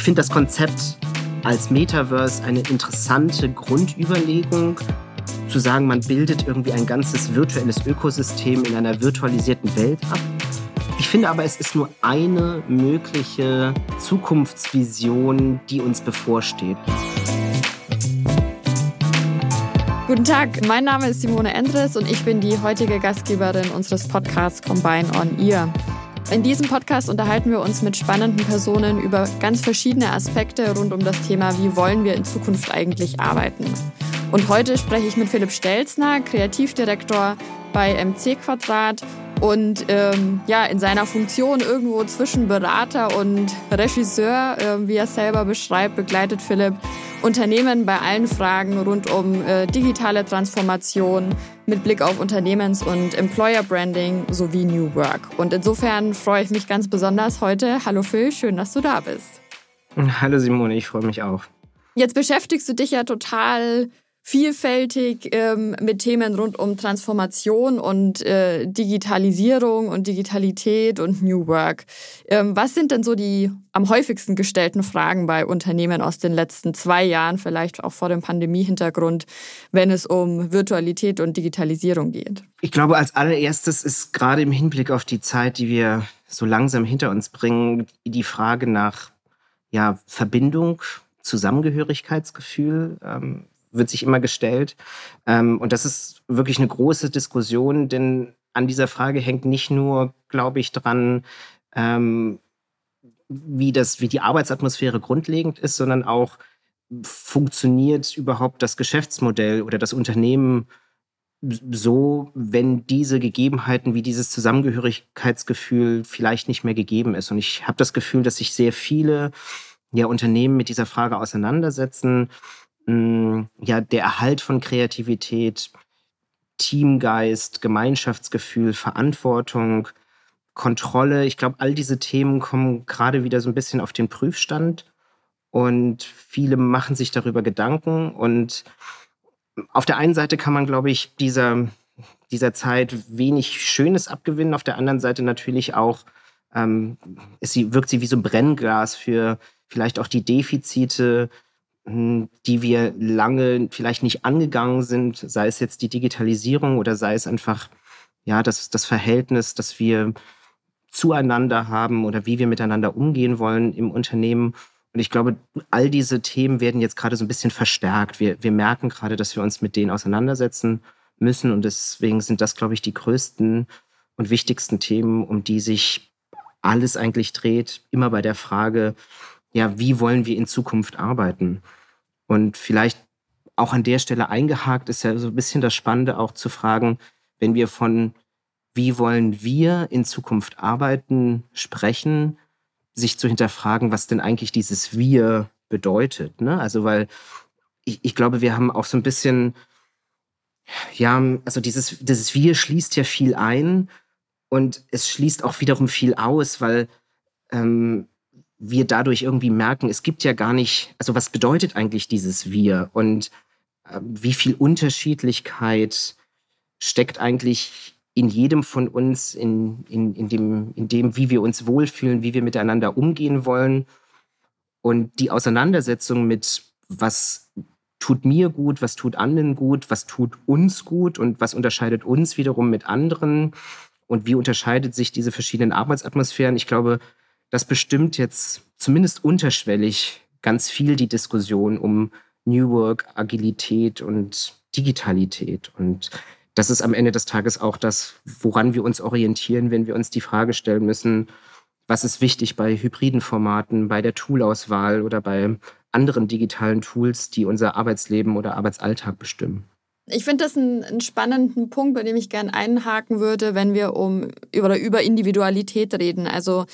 Ich finde das Konzept als Metaverse eine interessante Grundüberlegung, zu sagen, man bildet irgendwie ein ganzes virtuelles Ökosystem in einer virtualisierten Welt ab. Ich finde aber, es ist nur eine mögliche Zukunftsvision, die uns bevorsteht. Guten Tag, mein Name ist Simone Endres und ich bin die heutige Gastgeberin unseres Podcasts Combine on Ear. In diesem Podcast unterhalten wir uns mit spannenden Personen über ganz verschiedene Aspekte rund um das Thema, wie wollen wir in Zukunft eigentlich arbeiten. Und heute spreche ich mit Philipp Stelzner, Kreativdirektor bei MC Quadrat und ähm, ja, in seiner Funktion irgendwo zwischen Berater und Regisseur, äh, wie er selber beschreibt, begleitet Philipp Unternehmen bei allen Fragen rund um äh, digitale Transformation mit Blick auf Unternehmens- und Employer Branding sowie New Work. Und insofern freue ich mich ganz besonders heute. Hallo Phil, schön, dass du da bist. Hallo Simone, ich freue mich auch. Jetzt beschäftigst du dich ja total vielfältig ähm, mit Themen rund um Transformation und äh, Digitalisierung und Digitalität und New Work. Ähm, was sind denn so die am häufigsten gestellten Fragen bei Unternehmen aus den letzten zwei Jahren, vielleicht auch vor dem Pandemie-Hintergrund, wenn es um Virtualität und Digitalisierung geht? Ich glaube, als allererstes ist gerade im Hinblick auf die Zeit, die wir so langsam hinter uns bringen, die Frage nach ja, Verbindung, Zusammengehörigkeitsgefühl. Ähm, wird sich immer gestellt. Ähm, und das ist wirklich eine große Diskussion, denn an dieser Frage hängt nicht nur, glaube ich, dran, ähm, wie, das, wie die Arbeitsatmosphäre grundlegend ist, sondern auch, funktioniert überhaupt das Geschäftsmodell oder das Unternehmen so, wenn diese Gegebenheiten wie dieses Zusammengehörigkeitsgefühl vielleicht nicht mehr gegeben ist. Und ich habe das Gefühl, dass sich sehr viele ja, Unternehmen mit dieser Frage auseinandersetzen ja, der Erhalt von Kreativität, Teamgeist, Gemeinschaftsgefühl, Verantwortung, Kontrolle. Ich glaube, all diese Themen kommen gerade wieder so ein bisschen auf den Prüfstand und viele machen sich darüber Gedanken. Und auf der einen Seite kann man, glaube ich, dieser, dieser Zeit wenig Schönes abgewinnen. Auf der anderen Seite natürlich auch, ähm, sie, wirkt sie wie so ein Brennglas für vielleicht auch die Defizite, die wir lange vielleicht nicht angegangen sind, sei es jetzt die Digitalisierung oder sei es einfach ja das, das Verhältnis, das wir zueinander haben oder wie wir miteinander umgehen wollen im Unternehmen. Und ich glaube, all diese Themen werden jetzt gerade so ein bisschen verstärkt. Wir, wir merken gerade, dass wir uns mit denen auseinandersetzen müssen. Und deswegen sind das, glaube ich, die größten und wichtigsten Themen, um die sich alles eigentlich dreht. Immer bei der Frage, ja, wie wollen wir in Zukunft arbeiten? Und vielleicht auch an der Stelle eingehakt ist ja so ein bisschen das Spannende auch zu fragen, wenn wir von wie wollen wir in Zukunft arbeiten sprechen, sich zu hinterfragen, was denn eigentlich dieses Wir bedeutet. Ne? Also weil ich, ich glaube, wir haben auch so ein bisschen, ja, also dieses, dieses Wir schließt ja viel ein und es schließt auch wiederum viel aus, weil ähm, wir dadurch irgendwie merken, es gibt ja gar nicht, also was bedeutet eigentlich dieses Wir und äh, wie viel Unterschiedlichkeit steckt eigentlich in jedem von uns, in, in, in, dem, in dem, wie wir uns wohlfühlen, wie wir miteinander umgehen wollen. Und die Auseinandersetzung mit, was tut mir gut, was tut anderen gut, was tut uns gut und was unterscheidet uns wiederum mit anderen und wie unterscheidet sich diese verschiedenen Arbeitsatmosphären. Ich glaube, das bestimmt jetzt zumindest unterschwellig ganz viel die Diskussion um New Work, Agilität und Digitalität. Und das ist am Ende des Tages auch das, woran wir uns orientieren, wenn wir uns die Frage stellen müssen, was ist wichtig bei hybriden Formaten, bei der Toolauswahl oder bei anderen digitalen Tools, die unser Arbeitsleben oder Arbeitsalltag bestimmen. Ich finde das einen, spannenden Punkt, bei dem ich gerne einhaken würde, wenn wir um über, über Individualität reden. Also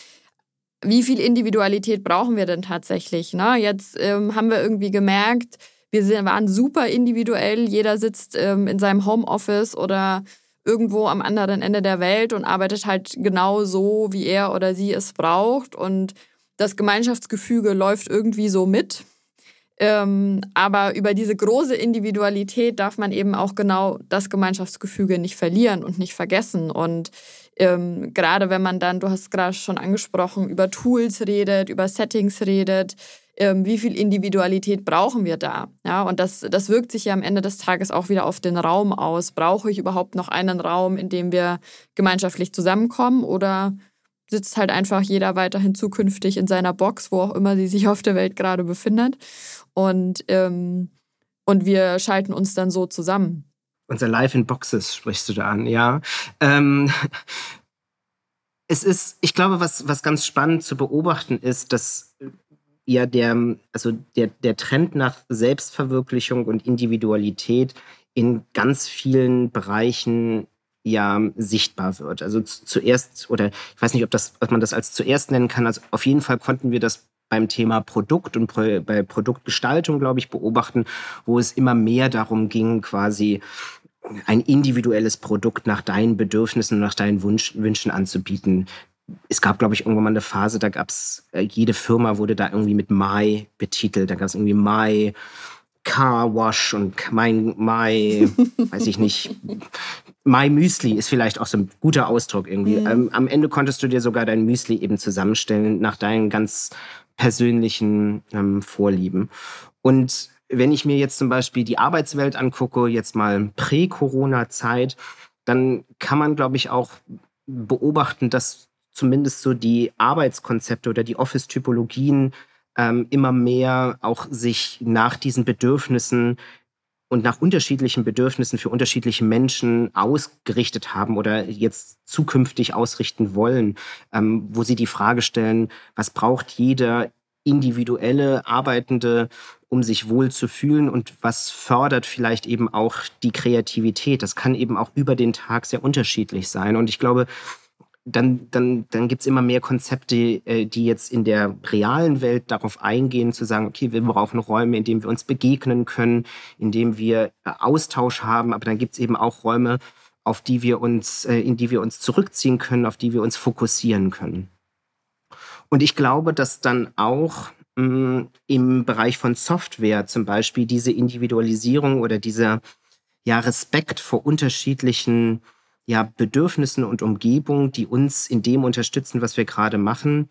wie viel Individualität brauchen wir denn tatsächlich? Ne? Jetzt ähm, haben wir irgendwie gemerkt, wir sind, waren super individuell. Jeder sitzt ähm, in seinem Homeoffice oder irgendwo am anderen Ende der Welt und arbeitet halt genau so, wie er oder sie es braucht. Und das Gemeinschaftsgefüge läuft irgendwie so mit. Ähm, aber über diese große Individualität darf man eben auch genau das Gemeinschaftsgefüge nicht verlieren und nicht vergessen. Und ähm, gerade wenn man dann, du hast gerade schon angesprochen, über Tools redet, über Settings redet, ähm, wie viel Individualität brauchen wir da? Ja, und das, das wirkt sich ja am Ende des Tages auch wieder auf den Raum aus. Brauche ich überhaupt noch einen Raum, in dem wir gemeinschaftlich zusammenkommen oder sitzt halt einfach jeder weiterhin zukünftig in seiner Box, wo auch immer sie sich auf der Welt gerade befindet. Und, ähm, und wir schalten uns dann so zusammen. Unser Live in Boxes sprichst du da an, ja. Ähm, es ist, ich glaube, was, was ganz spannend zu beobachten ist, dass ja der, also der, der Trend nach Selbstverwirklichung und Individualität in ganz vielen Bereichen ja sichtbar wird. Also zuerst, oder ich weiß nicht, ob, das, ob man das als zuerst nennen kann, also auf jeden Fall konnten wir das beim Thema Produkt und bei Produktgestaltung, glaube ich, beobachten, wo es immer mehr darum ging, quasi ein individuelles Produkt nach deinen Bedürfnissen und nach deinen Wunsch, Wünschen anzubieten. Es gab, glaube ich, irgendwann mal eine Phase, da gab es, äh, jede Firma wurde da irgendwie mit My betitelt. Da gab es irgendwie My Car Wash und mein My, weiß ich nicht, My Müsli ist vielleicht auch so ein guter Ausdruck irgendwie. Mhm. Ähm, am Ende konntest du dir sogar dein Müsli eben zusammenstellen nach deinen ganz persönlichen ähm, Vorlieben. Und wenn ich mir jetzt zum Beispiel die Arbeitswelt angucke, jetzt mal Prä-Corona-Zeit, dann kann man, glaube ich, auch beobachten, dass zumindest so die Arbeitskonzepte oder die Office-Typologien ähm, immer mehr auch sich nach diesen Bedürfnissen und nach unterschiedlichen Bedürfnissen für unterschiedliche Menschen ausgerichtet haben oder jetzt zukünftig ausrichten wollen, ähm, wo sie die Frage stellen, was braucht jeder individuelle Arbeitende, um sich wohl zu fühlen und was fördert vielleicht eben auch die Kreativität. Das kann eben auch über den Tag sehr unterschiedlich sein. Und ich glaube, dann, dann, dann gibt es immer mehr Konzepte, äh, die jetzt in der realen Welt darauf eingehen, zu sagen, okay, wir brauchen Räume, in denen wir uns begegnen können, in denen wir äh, Austausch haben, aber dann gibt es eben auch Räume, auf die wir uns, äh, in die wir uns zurückziehen können, auf die wir uns fokussieren können. Und ich glaube, dass dann auch mm, im Bereich von Software zum Beispiel diese Individualisierung oder dieser ja, Respekt vor unterschiedlichen ja, Bedürfnissen und Umgebung, die uns in dem unterstützen, was wir gerade machen,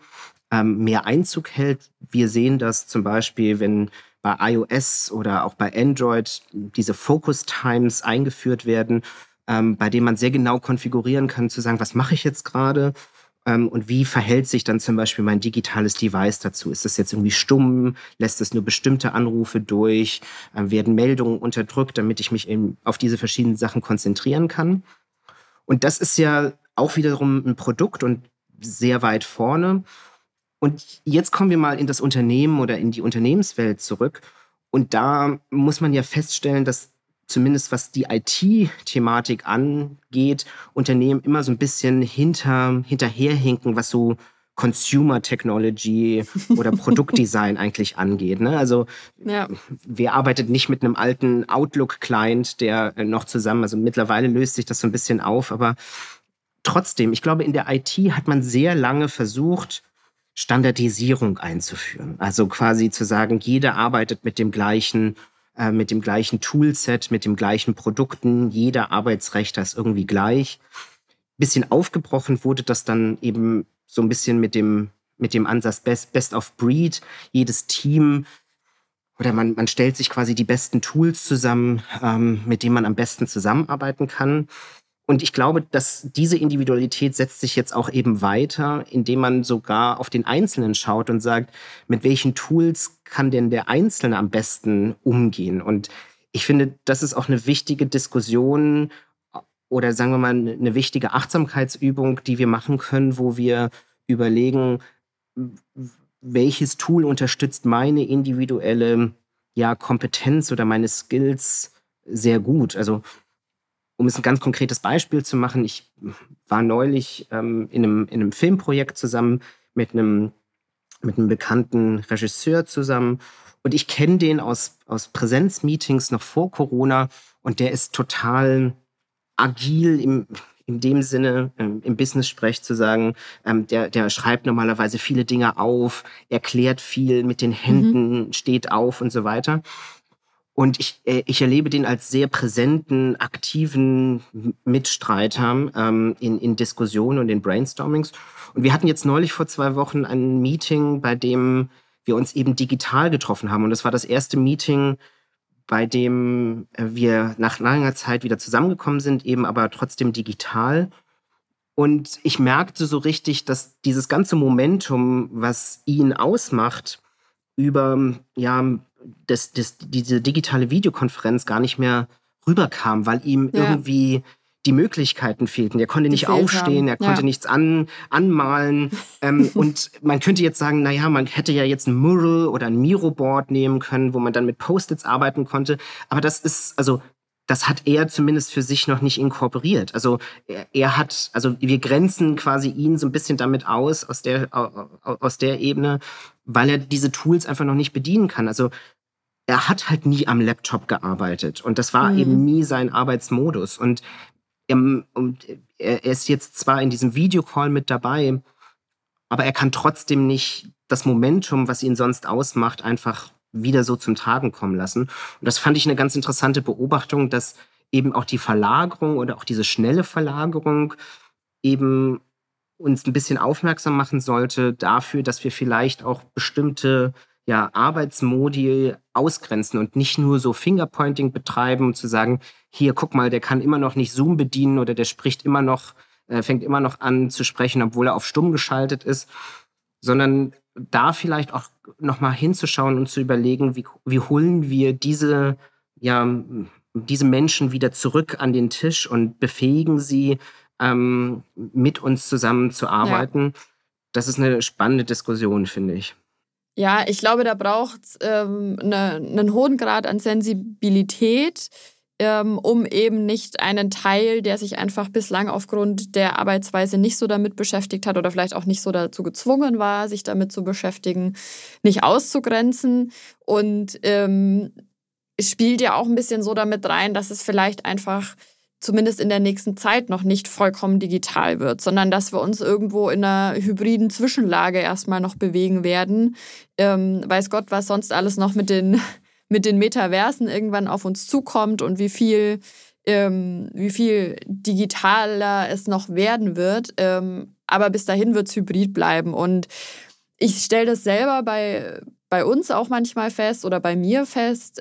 ähm, mehr Einzug hält. Wir sehen das zum Beispiel, wenn bei iOS oder auch bei Android diese Focus Times eingeführt werden, ähm, bei denen man sehr genau konfigurieren kann, zu sagen, was mache ich jetzt gerade und wie verhält sich dann zum Beispiel mein digitales Device dazu? Ist das jetzt irgendwie stumm? Lässt es nur bestimmte Anrufe durch? Ähm, werden Meldungen unterdrückt, damit ich mich eben auf diese verschiedenen Sachen konzentrieren kann? Und das ist ja auch wiederum ein Produkt und sehr weit vorne. Und jetzt kommen wir mal in das Unternehmen oder in die Unternehmenswelt zurück. Und da muss man ja feststellen, dass zumindest was die IT-Thematik angeht, Unternehmen immer so ein bisschen hinter, hinterherhinken, was so Consumer Technology oder Produktdesign eigentlich angeht. Ne? Also ja. wer arbeitet nicht mit einem alten Outlook-Client, der äh, noch zusammen, also mittlerweile löst sich das so ein bisschen auf, aber trotzdem, ich glaube, in der IT hat man sehr lange versucht, Standardisierung einzuführen. Also quasi zu sagen, jeder arbeitet mit dem gleichen äh, mit dem gleichen Toolset, mit dem gleichen Produkten, jeder Arbeitsrechter ist irgendwie gleich. Bisschen aufgebrochen wurde das dann eben so ein bisschen mit dem, mit dem Ansatz Best, Best of Breed. Jedes Team oder man, man stellt sich quasi die besten Tools zusammen, ähm, mit denen man am besten zusammenarbeiten kann. Und ich glaube, dass diese Individualität setzt sich jetzt auch eben weiter, indem man sogar auf den Einzelnen schaut und sagt, mit welchen Tools kann denn der Einzelne am besten umgehen? Und ich finde, das ist auch eine wichtige Diskussion oder sagen wir mal eine wichtige Achtsamkeitsübung, die wir machen können, wo wir überlegen, welches Tool unterstützt meine individuelle ja, Kompetenz oder meine Skills sehr gut. Also um es ein ganz konkretes Beispiel zu machen, ich war neulich ähm, in, einem, in einem Filmprojekt zusammen mit einem, mit einem bekannten Regisseur zusammen und ich kenne den aus, aus Präsenzmeetings noch vor Corona und der ist total agil im, in dem Sinne, ähm, im Business-Sprech zu sagen, ähm, der, der schreibt normalerweise viele Dinge auf, erklärt viel mit den Händen, mhm. steht auf und so weiter. Und ich, äh, ich erlebe den als sehr präsenten, aktiven Mitstreiter ähm, in, in Diskussionen und in Brainstormings. Und wir hatten jetzt neulich vor zwei Wochen ein Meeting, bei dem wir uns eben digital getroffen haben. Und das war das erste Meeting, bei dem äh, wir nach langer Zeit wieder zusammengekommen sind, eben aber trotzdem digital. Und ich merkte so richtig, dass dieses ganze Momentum, was ihn ausmacht, über ja, das, das, diese digitale Videokonferenz gar nicht mehr rüberkam, weil ihm ja. irgendwie die Möglichkeiten fehlten. Er konnte nicht aufstehen, er konnte ja. nichts an, anmalen. ähm, und man könnte jetzt sagen, naja, man hätte ja jetzt ein Mural oder ein Miro-Board nehmen können, wo man dann mit Post-its arbeiten konnte. Aber das ist, also das hat er zumindest für sich noch nicht inkorporiert. Also er, er, hat, also wir grenzen quasi ihn so ein bisschen damit aus, aus der, aus der Ebene, weil er diese Tools einfach noch nicht bedienen kann. Also er hat halt nie am Laptop gearbeitet und das war mhm. eben nie sein Arbeitsmodus. Und er, er ist jetzt zwar in diesem Videocall mit dabei, aber er kann trotzdem nicht das Momentum, was ihn sonst ausmacht, einfach wieder so zum Tragen kommen lassen. Und das fand ich eine ganz interessante Beobachtung, dass eben auch die Verlagerung oder auch diese schnelle Verlagerung eben uns ein bisschen aufmerksam machen sollte dafür, dass wir vielleicht auch bestimmte ja, Arbeitsmodi ausgrenzen und nicht nur so Fingerpointing betreiben und zu sagen, hier, guck mal, der kann immer noch nicht Zoom bedienen oder der spricht immer noch, äh, fängt immer noch an zu sprechen, obwohl er auf stumm geschaltet ist, sondern da vielleicht auch nochmal hinzuschauen und zu überlegen, wie, wie holen wir diese, ja, diese Menschen wieder zurück an den Tisch und befähigen sie, ähm, mit uns zusammenzuarbeiten. Ja. Das ist eine spannende Diskussion, finde ich. Ja, ich glaube, da braucht es ähm, ne, einen hohen Grad an Sensibilität, ähm, um eben nicht einen Teil, der sich einfach bislang aufgrund der Arbeitsweise nicht so damit beschäftigt hat oder vielleicht auch nicht so dazu gezwungen war, sich damit zu beschäftigen, nicht auszugrenzen. Und ähm, spielt ja auch ein bisschen so damit rein, dass es vielleicht einfach zumindest in der nächsten Zeit noch nicht vollkommen digital wird, sondern dass wir uns irgendwo in einer hybriden Zwischenlage erstmal noch bewegen werden. Ähm, weiß Gott, was sonst alles noch mit den, mit den Metaversen irgendwann auf uns zukommt und wie viel, ähm, wie viel digitaler es noch werden wird. Ähm, aber bis dahin wird es hybrid bleiben. Und ich stelle das selber bei, bei uns auch manchmal fest oder bei mir fest.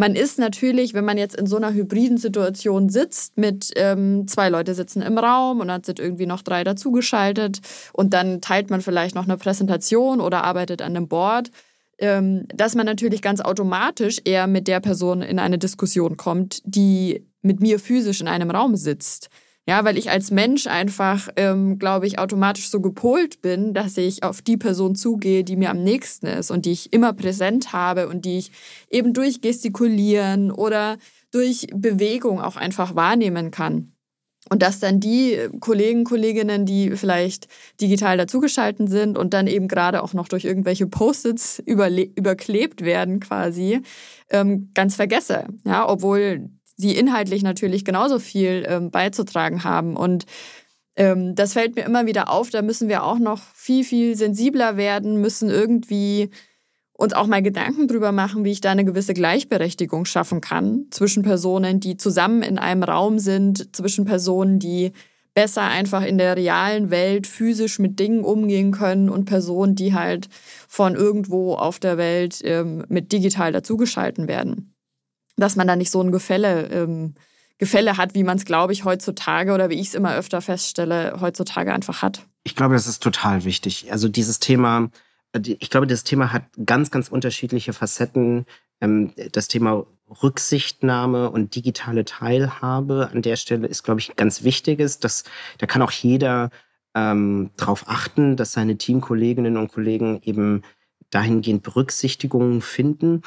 Man ist natürlich, wenn man jetzt in so einer hybriden Situation sitzt, mit ähm, zwei Leute sitzen im Raum und dann sind irgendwie noch drei dazugeschaltet und dann teilt man vielleicht noch eine Präsentation oder arbeitet an einem Board, ähm, dass man natürlich ganz automatisch eher mit der Person in eine Diskussion kommt, die mit mir physisch in einem Raum sitzt. Ja, weil ich als Mensch einfach, ähm, glaube ich, automatisch so gepolt bin, dass ich auf die Person zugehe, die mir am nächsten ist und die ich immer präsent habe und die ich eben durch Gestikulieren oder durch Bewegung auch einfach wahrnehmen kann. Und dass dann die Kollegen, Kolleginnen, die vielleicht digital dazugeschalten sind und dann eben gerade auch noch durch irgendwelche Post-its überklebt werden quasi, ähm, ganz vergesse. Ja, obwohl sie inhaltlich natürlich genauso viel ähm, beizutragen haben. Und ähm, das fällt mir immer wieder auf. Da müssen wir auch noch viel, viel sensibler werden, müssen irgendwie uns auch mal Gedanken drüber machen, wie ich da eine gewisse Gleichberechtigung schaffen kann zwischen Personen, die zusammen in einem Raum sind, zwischen Personen, die besser einfach in der realen Welt physisch mit Dingen umgehen können und Personen, die halt von irgendwo auf der Welt ähm, mit digital dazugeschalten werden dass man da nicht so ein Gefälle, ähm, Gefälle hat, wie man es, glaube ich, heutzutage oder wie ich es immer öfter feststelle, heutzutage einfach hat. Ich glaube, das ist total wichtig. Also dieses Thema, äh, ich glaube, das Thema hat ganz, ganz unterschiedliche Facetten. Ähm, das Thema Rücksichtnahme und digitale Teilhabe an der Stelle ist, glaube ich, ganz wichtiges. Das, da kann auch jeder ähm, darauf achten, dass seine Teamkolleginnen und Kollegen eben dahingehend Berücksichtigungen finden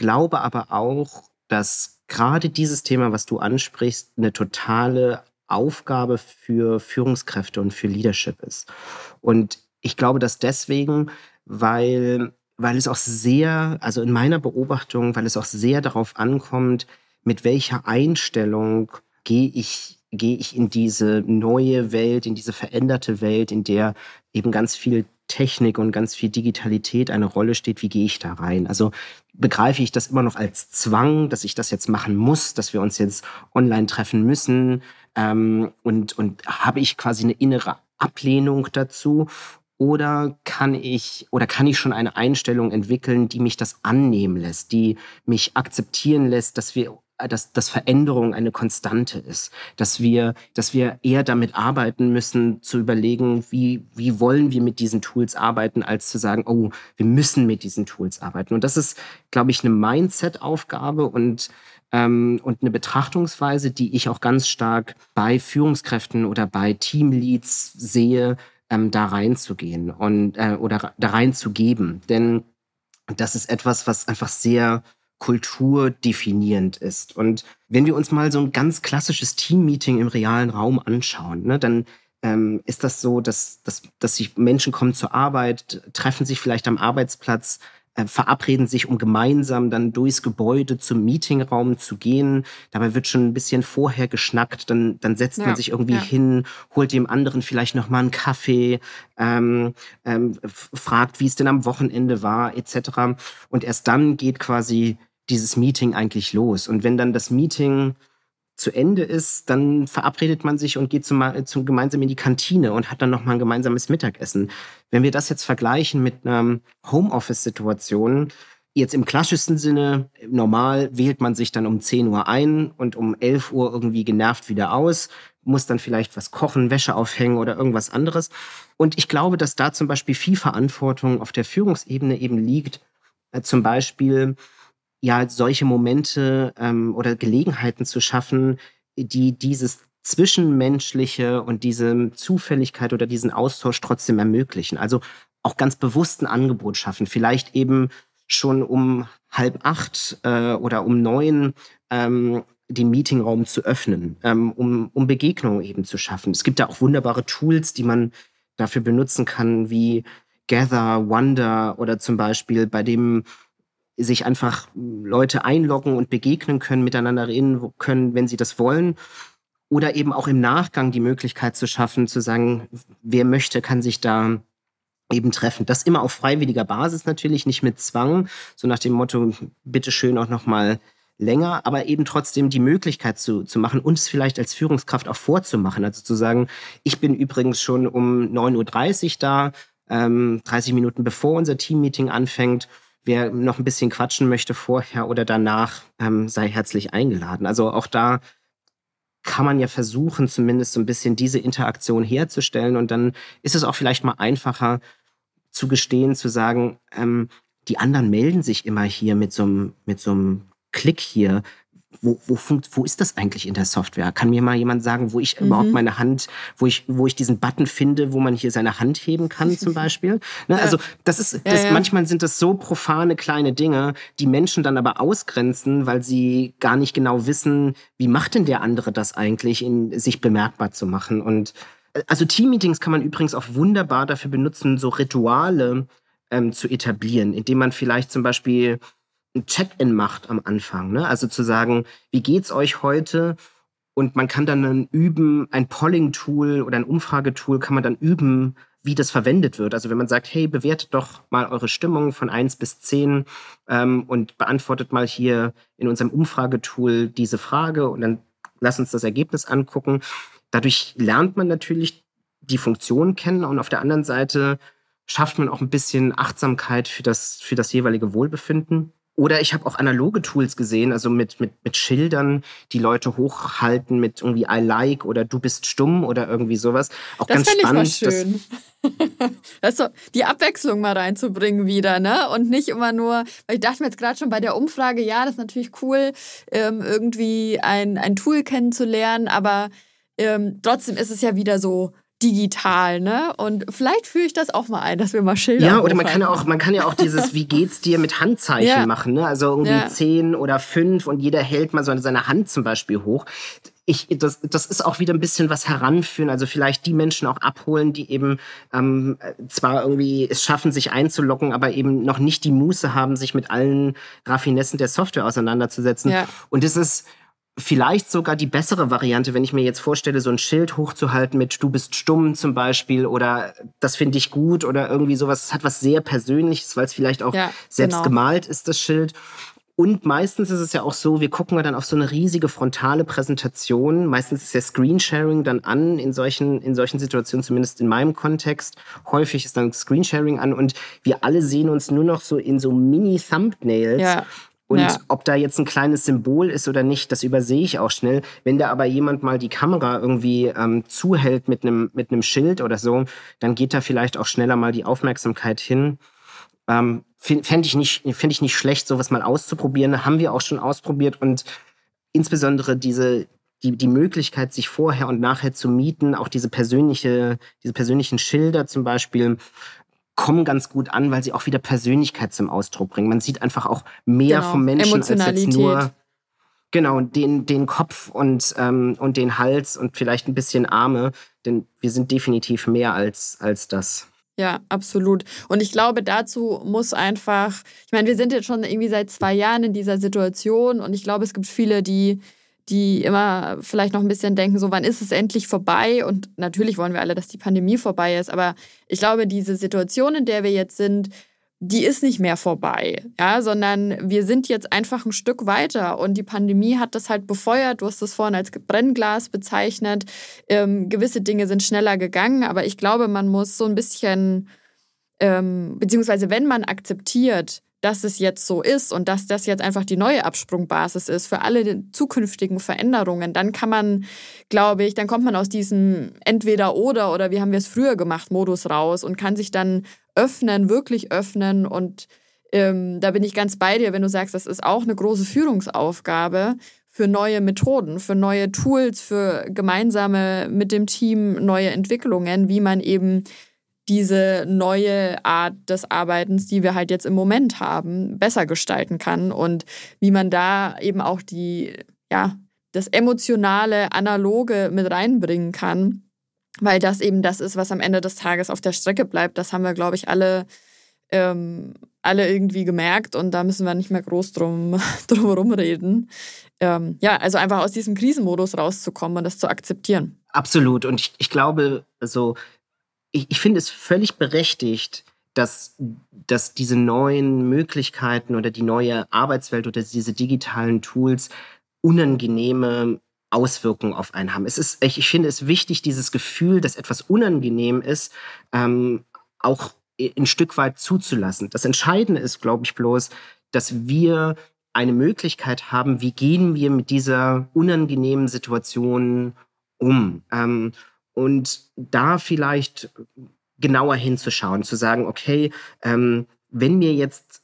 glaube aber auch, dass gerade dieses Thema, was du ansprichst, eine totale Aufgabe für Führungskräfte und für Leadership ist. Und ich glaube, dass deswegen, weil, weil es auch sehr, also in meiner Beobachtung, weil es auch sehr darauf ankommt, mit welcher Einstellung gehe ich, gehe ich in diese neue Welt, in diese veränderte Welt, in der eben ganz viel Technik und ganz viel Digitalität eine Rolle steht, wie gehe ich da rein? Also begreife ich das immer noch als Zwang, dass ich das jetzt machen muss, dass wir uns jetzt online treffen müssen? Ähm, und, und habe ich quasi eine innere Ablehnung dazu? Oder kann ich, oder kann ich schon eine Einstellung entwickeln, die mich das annehmen lässt, die mich akzeptieren lässt, dass wir dass, dass Veränderung eine Konstante ist, dass wir, dass wir eher damit arbeiten müssen, zu überlegen, wie, wie wollen wir mit diesen Tools arbeiten, als zu sagen, oh, wir müssen mit diesen Tools arbeiten. Und das ist, glaube ich, eine Mindset-Aufgabe und, ähm, und eine Betrachtungsweise, die ich auch ganz stark bei Führungskräften oder bei Teamleads sehe, ähm, da reinzugehen und äh, oder da reinzugeben. Denn das ist etwas, was einfach sehr kulturdefinierend ist. Und wenn wir uns mal so ein ganz klassisches Teammeeting im realen Raum anschauen, ne, dann ähm, ist das so, dass, dass, dass sich Menschen kommen zur Arbeit, treffen sich vielleicht am Arbeitsplatz, äh, verabreden sich, um gemeinsam dann durchs Gebäude zum Meetingraum zu gehen. Dabei wird schon ein bisschen vorher geschnackt, dann, dann setzt ja, man sich irgendwie ja. hin, holt dem anderen vielleicht noch mal einen Kaffee, ähm, ähm, fragt, wie es denn am Wochenende war, etc. Und erst dann geht quasi dieses Meeting eigentlich los? Und wenn dann das Meeting zu Ende ist, dann verabredet man sich und geht zum, zum, gemeinsam in die Kantine und hat dann nochmal ein gemeinsames Mittagessen. Wenn wir das jetzt vergleichen mit einer Homeoffice-Situation, jetzt im klassischsten Sinne, normal wählt man sich dann um 10 Uhr ein und um 11 Uhr irgendwie genervt wieder aus, muss dann vielleicht was kochen, Wäsche aufhängen oder irgendwas anderes. Und ich glaube, dass da zum Beispiel viel Verantwortung auf der Führungsebene eben liegt, äh, zum Beispiel ja solche Momente ähm, oder Gelegenheiten zu schaffen, die dieses Zwischenmenschliche und diese Zufälligkeit oder diesen Austausch trotzdem ermöglichen. Also auch ganz bewusst ein Angebot schaffen. Vielleicht eben schon um halb acht äh, oder um neun ähm, den Meetingraum zu öffnen, ähm, um, um Begegnungen eben zu schaffen. Es gibt da auch wunderbare Tools, die man dafür benutzen kann, wie Gather, Wonder oder zum Beispiel bei dem sich einfach Leute einloggen und begegnen können, miteinander reden können, wenn sie das wollen. Oder eben auch im Nachgang die Möglichkeit zu schaffen, zu sagen, wer möchte, kann sich da eben treffen. Das immer auf freiwilliger Basis natürlich, nicht mit Zwang, so nach dem Motto, bitteschön auch nochmal länger, aber eben trotzdem die Möglichkeit zu, zu machen und es vielleicht als Führungskraft auch vorzumachen. Also zu sagen, ich bin übrigens schon um 9.30 Uhr da, ähm, 30 Minuten bevor unser Teammeeting anfängt wer noch ein bisschen quatschen möchte vorher oder danach, ähm, sei herzlich eingeladen. Also auch da kann man ja versuchen, zumindest so ein bisschen diese Interaktion herzustellen. Und dann ist es auch vielleicht mal einfacher zu gestehen, zu sagen, ähm, die anderen melden sich immer hier mit so einem, mit so einem Klick hier wo, wo, funkt, wo ist das eigentlich in der Software? Kann mir mal jemand sagen, wo ich mhm. überhaupt meine Hand, wo ich, wo ich diesen Button finde, wo man hier seine Hand heben kann, zum Beispiel? Ne? Ja. Also, das ist, das, ja, manchmal sind das so profane kleine Dinge, die Menschen dann aber ausgrenzen, weil sie gar nicht genau wissen, wie macht denn der andere das eigentlich, in, sich bemerkbar zu machen. Und äh, also Teammeetings kann man übrigens auch wunderbar dafür benutzen, so Rituale ähm, zu etablieren, indem man vielleicht zum Beispiel ein Check-in macht am Anfang. Ne? Also zu sagen, wie geht's euch heute? Und man kann dann üben, ein Polling-Tool oder ein Umfragetool kann man dann üben, wie das verwendet wird. Also wenn man sagt, hey, bewertet doch mal eure Stimmung von eins bis zehn ähm, und beantwortet mal hier in unserem Umfragetool diese Frage und dann lass uns das Ergebnis angucken. Dadurch lernt man natürlich die Funktion kennen und auf der anderen Seite schafft man auch ein bisschen Achtsamkeit für das, für das jeweilige Wohlbefinden. Oder ich habe auch analoge Tools gesehen, also mit, mit, mit Schildern, die Leute hochhalten mit irgendwie I like oder du bist stumm oder irgendwie sowas. Auch das ganz spannend. Ich mal schön. also die Abwechslung mal reinzubringen wieder, ne? Und nicht immer nur, weil ich dachte mir jetzt gerade schon bei der Umfrage, ja, das ist natürlich cool, ähm, irgendwie ein, ein Tool kennenzulernen, aber ähm, trotzdem ist es ja wieder so, digital, ne? Und vielleicht führe ich das auch mal ein, dass wir mal Schilder Ja, oder man kann ja auch, man kann ja auch dieses Wie geht's dir mit Handzeichen ja. machen, ne? Also irgendwie ja. zehn oder fünf und jeder hält mal so seine Hand zum Beispiel hoch. Ich, das, das ist auch wieder ein bisschen was heranführen, also vielleicht die Menschen auch abholen, die eben ähm, zwar irgendwie es schaffen, sich einzulocken, aber eben noch nicht die Muße haben, sich mit allen Raffinessen der Software auseinanderzusetzen. Ja. Und das ist vielleicht sogar die bessere Variante, wenn ich mir jetzt vorstelle, so ein Schild hochzuhalten mit du bist stumm zum Beispiel oder das finde ich gut oder irgendwie sowas. Es hat was sehr Persönliches, weil es vielleicht auch ja, selbst genau. gemalt ist, das Schild. Und meistens ist es ja auch so, wir gucken dann auf so eine riesige frontale Präsentation. Meistens ist ja Screensharing dann an in solchen, in solchen Situationen, zumindest in meinem Kontext. Häufig ist dann Screensharing an und wir alle sehen uns nur noch so in so Mini-Thumbnails. Ja. Und ja. ob da jetzt ein kleines Symbol ist oder nicht, das übersehe ich auch schnell. Wenn da aber jemand mal die Kamera irgendwie ähm, zuhält mit einem mit einem Schild oder so, dann geht da vielleicht auch schneller mal die Aufmerksamkeit hin. Ähm, Fände ich, nicht, fänd ich nicht schlecht, sowas mal auszuprobieren. Haben wir auch schon ausprobiert und insbesondere diese, die, die Möglichkeit, sich vorher und nachher zu mieten, auch diese persönliche, diese persönlichen Schilder zum Beispiel, kommen ganz gut an, weil sie auch wieder Persönlichkeit zum Ausdruck bringen. Man sieht einfach auch mehr genau. vom Menschen als jetzt nur genau den, den Kopf und, ähm, und den Hals und vielleicht ein bisschen Arme, denn wir sind definitiv mehr als, als das. Ja, absolut. Und ich glaube, dazu muss einfach, ich meine, wir sind jetzt schon irgendwie seit zwei Jahren in dieser Situation und ich glaube, es gibt viele, die die immer vielleicht noch ein bisschen denken, so wann ist es endlich vorbei? Und natürlich wollen wir alle, dass die Pandemie vorbei ist, aber ich glaube, diese Situation, in der wir jetzt sind, die ist nicht mehr vorbei, ja, sondern wir sind jetzt einfach ein Stück weiter und die Pandemie hat das halt befeuert. Du hast das vorhin als Brennglas bezeichnet. Ähm, gewisse Dinge sind schneller gegangen, aber ich glaube, man muss so ein bisschen, ähm, beziehungsweise wenn man akzeptiert, dass es jetzt so ist und dass das jetzt einfach die neue Absprungbasis ist für alle zukünftigen Veränderungen, dann kann man, glaube ich, dann kommt man aus diesem entweder oder oder wie haben wir es früher gemacht Modus raus und kann sich dann öffnen, wirklich öffnen und ähm, da bin ich ganz bei dir, wenn du sagst, das ist auch eine große Führungsaufgabe für neue Methoden, für neue Tools, für gemeinsame mit dem Team neue Entwicklungen, wie man eben diese neue Art des Arbeitens, die wir halt jetzt im Moment haben, besser gestalten kann und wie man da eben auch die, ja, das emotionale, analoge mit reinbringen kann, weil das eben das ist, was am Ende des Tages auf der Strecke bleibt. Das haben wir, glaube ich, alle, ähm, alle irgendwie gemerkt und da müssen wir nicht mehr groß drum, drum rumreden. Ähm, ja, also einfach aus diesem Krisenmodus rauszukommen und das zu akzeptieren. Absolut. Und ich, ich glaube, also ich, ich finde es völlig berechtigt, dass, dass diese neuen Möglichkeiten oder die neue Arbeitswelt oder diese digitalen Tools unangenehme Auswirkungen auf einen haben. Es ist, ich, ich finde es wichtig, dieses Gefühl, dass etwas unangenehm ist, ähm, auch ein Stück weit zuzulassen. Das Entscheidende ist, glaube ich, bloß, dass wir eine Möglichkeit haben, wie gehen wir mit dieser unangenehmen Situation um. Ähm, und da vielleicht genauer hinzuschauen, zu sagen, okay, ähm, wenn mir jetzt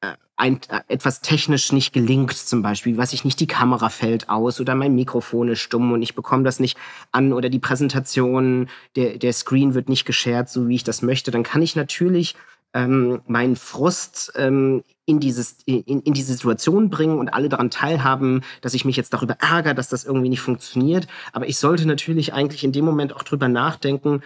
äh, ein, äh, etwas technisch nicht gelingt, zum Beispiel, was ich nicht, die Kamera fällt aus oder mein Mikrofon ist stumm und ich bekomme das nicht an oder die Präsentation, der, der Screen wird nicht geshared, so wie ich das möchte, dann kann ich natürlich ähm, meinen Frust ähm, in, dieses, in, in diese Situation bringen und alle daran teilhaben, dass ich mich jetzt darüber ärgere, dass das irgendwie nicht funktioniert. Aber ich sollte natürlich eigentlich in dem Moment auch drüber nachdenken,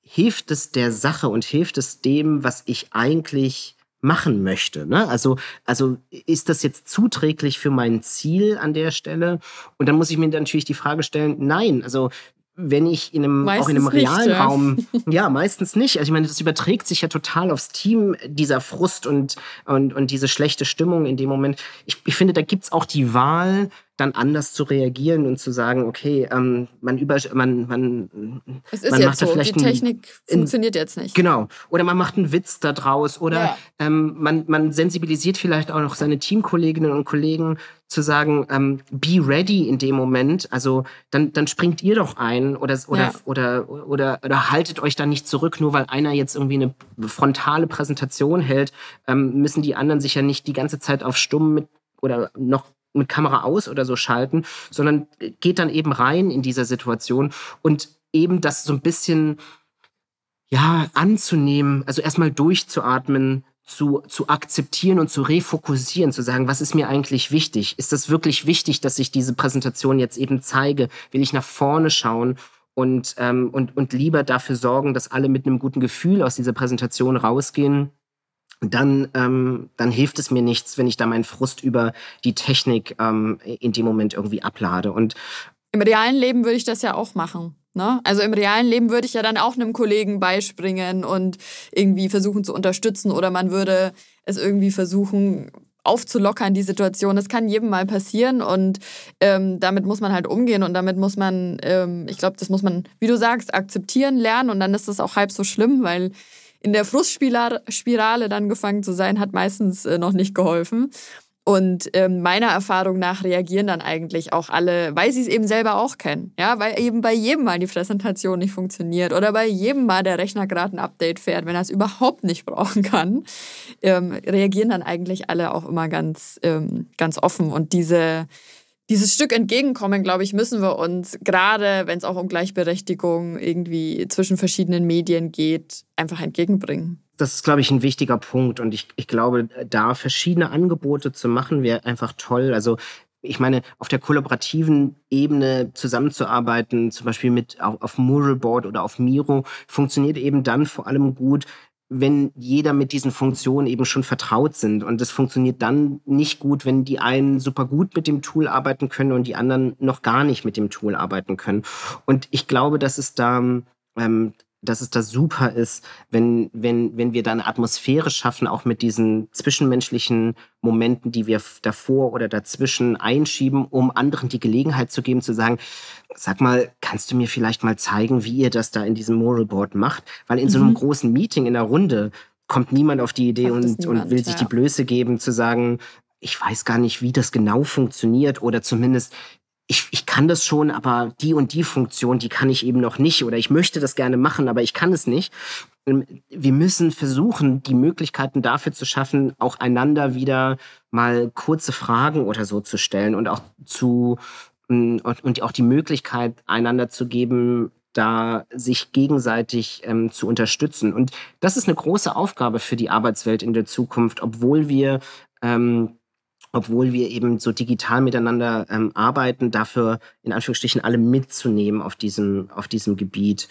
hilft es der Sache und hilft es dem, was ich eigentlich machen möchte. Ne? Also, also ist das jetzt zuträglich für mein Ziel an der Stelle? Und dann muss ich mir natürlich die Frage stellen, nein, also wenn ich in einem, auch in einem realen nicht, Raum, ja, meistens nicht. Also ich meine, das überträgt sich ja total aufs Team, dieser Frust und, und, und diese schlechte Stimmung in dem Moment. Ich, ich finde, da gibt's auch die Wahl, dann anders zu reagieren und zu sagen, okay, ähm, man über man man es ist man jetzt macht so, vielleicht die Technik ein, funktioniert jetzt nicht. Genau. Oder man macht einen Witz da draus oder ja. ähm, man man sensibilisiert vielleicht auch noch seine Teamkolleginnen und Kollegen zu sagen, ähm, be ready in dem Moment. Also dann dann springt ihr doch ein oder oder ja. oder, oder oder haltet euch da nicht zurück, nur weil einer jetzt irgendwie eine frontale Präsentation hält, ähm, müssen die anderen sich ja nicht die ganze Zeit auf stumm mit oder noch mit Kamera aus oder so schalten, sondern geht dann eben rein in dieser Situation und eben das so ein bisschen ja anzunehmen, also erstmal durchzuatmen, zu, zu akzeptieren und zu refokussieren, zu sagen, was ist mir eigentlich wichtig? Ist das wirklich wichtig, dass ich diese Präsentation jetzt eben zeige? Will ich nach vorne schauen und, ähm, und, und lieber dafür sorgen, dass alle mit einem guten Gefühl aus dieser Präsentation rausgehen, dann, ähm, dann hilft es mir nichts, wenn ich da meinen Frust über die Technik ähm, in dem Moment irgendwie ablade. Und im realen Leben würde ich das ja auch machen. Ne? Also im realen Leben würde ich ja dann auch einem Kollegen beispringen und irgendwie versuchen zu unterstützen oder man würde es irgendwie versuchen aufzulockern, die Situation. Das kann jedem mal passieren und ähm, damit muss man halt umgehen und damit muss man, ähm, ich glaube, das muss man, wie du sagst, akzeptieren lernen und dann ist das auch halb so schlimm, weil in der Frustspirale dann gefangen zu sein, hat meistens äh, noch nicht geholfen. Und ähm, meiner Erfahrung nach reagieren dann eigentlich auch alle, weil sie es eben selber auch kennen. Ja, weil eben bei jedem Mal die Präsentation nicht funktioniert oder bei jedem Mal der Rechner gerade ein Update fährt, wenn er es überhaupt nicht brauchen kann, ähm, reagieren dann eigentlich alle auch immer ganz, ähm, ganz offen. Und diese, dieses Stück Entgegenkommen, glaube ich, müssen wir uns, gerade wenn es auch um Gleichberechtigung irgendwie zwischen verschiedenen Medien geht, einfach entgegenbringen. Das ist, glaube ich, ein wichtiger Punkt. Und ich, ich glaube, da verschiedene Angebote zu machen, wäre einfach toll. Also ich meine, auf der kollaborativen Ebene zusammenzuarbeiten, zum Beispiel mit auf, auf Muralboard oder auf Miro, funktioniert eben dann vor allem gut, wenn jeder mit diesen Funktionen eben schon vertraut sind. Und das funktioniert dann nicht gut, wenn die einen super gut mit dem Tool arbeiten können und die anderen noch gar nicht mit dem Tool arbeiten können. Und ich glaube, dass es da ähm, dass es da super ist, wenn, wenn, wenn wir da eine Atmosphäre schaffen, auch mit diesen zwischenmenschlichen Momenten, die wir davor oder dazwischen einschieben, um anderen die Gelegenheit zu geben, zu sagen, sag mal, kannst du mir vielleicht mal zeigen, wie ihr das da in diesem Moral Board macht? Weil in mhm. so einem mhm. großen Meeting in der Runde kommt niemand auf die Idee und, niemand, und will sich ja. die Blöße geben, zu sagen, ich weiß gar nicht, wie das genau funktioniert oder zumindest ich, ich kann das schon, aber die und die Funktion, die kann ich eben noch nicht oder ich möchte das gerne machen, aber ich kann es nicht. Ähm, wir müssen versuchen, die Möglichkeiten dafür zu schaffen, auch einander wieder mal kurze Fragen oder so zu stellen und auch zu mm, und auch die Möglichkeit einander zu geben, da sich gegenseitig ähm, zu unterstützen. Und das ist eine große Aufgabe für die Arbeitswelt in der Zukunft, obwohl wir ähm, obwohl wir eben so digital miteinander ähm, arbeiten, dafür in Anführungsstrichen alle mitzunehmen auf diesem, auf diesem Gebiet.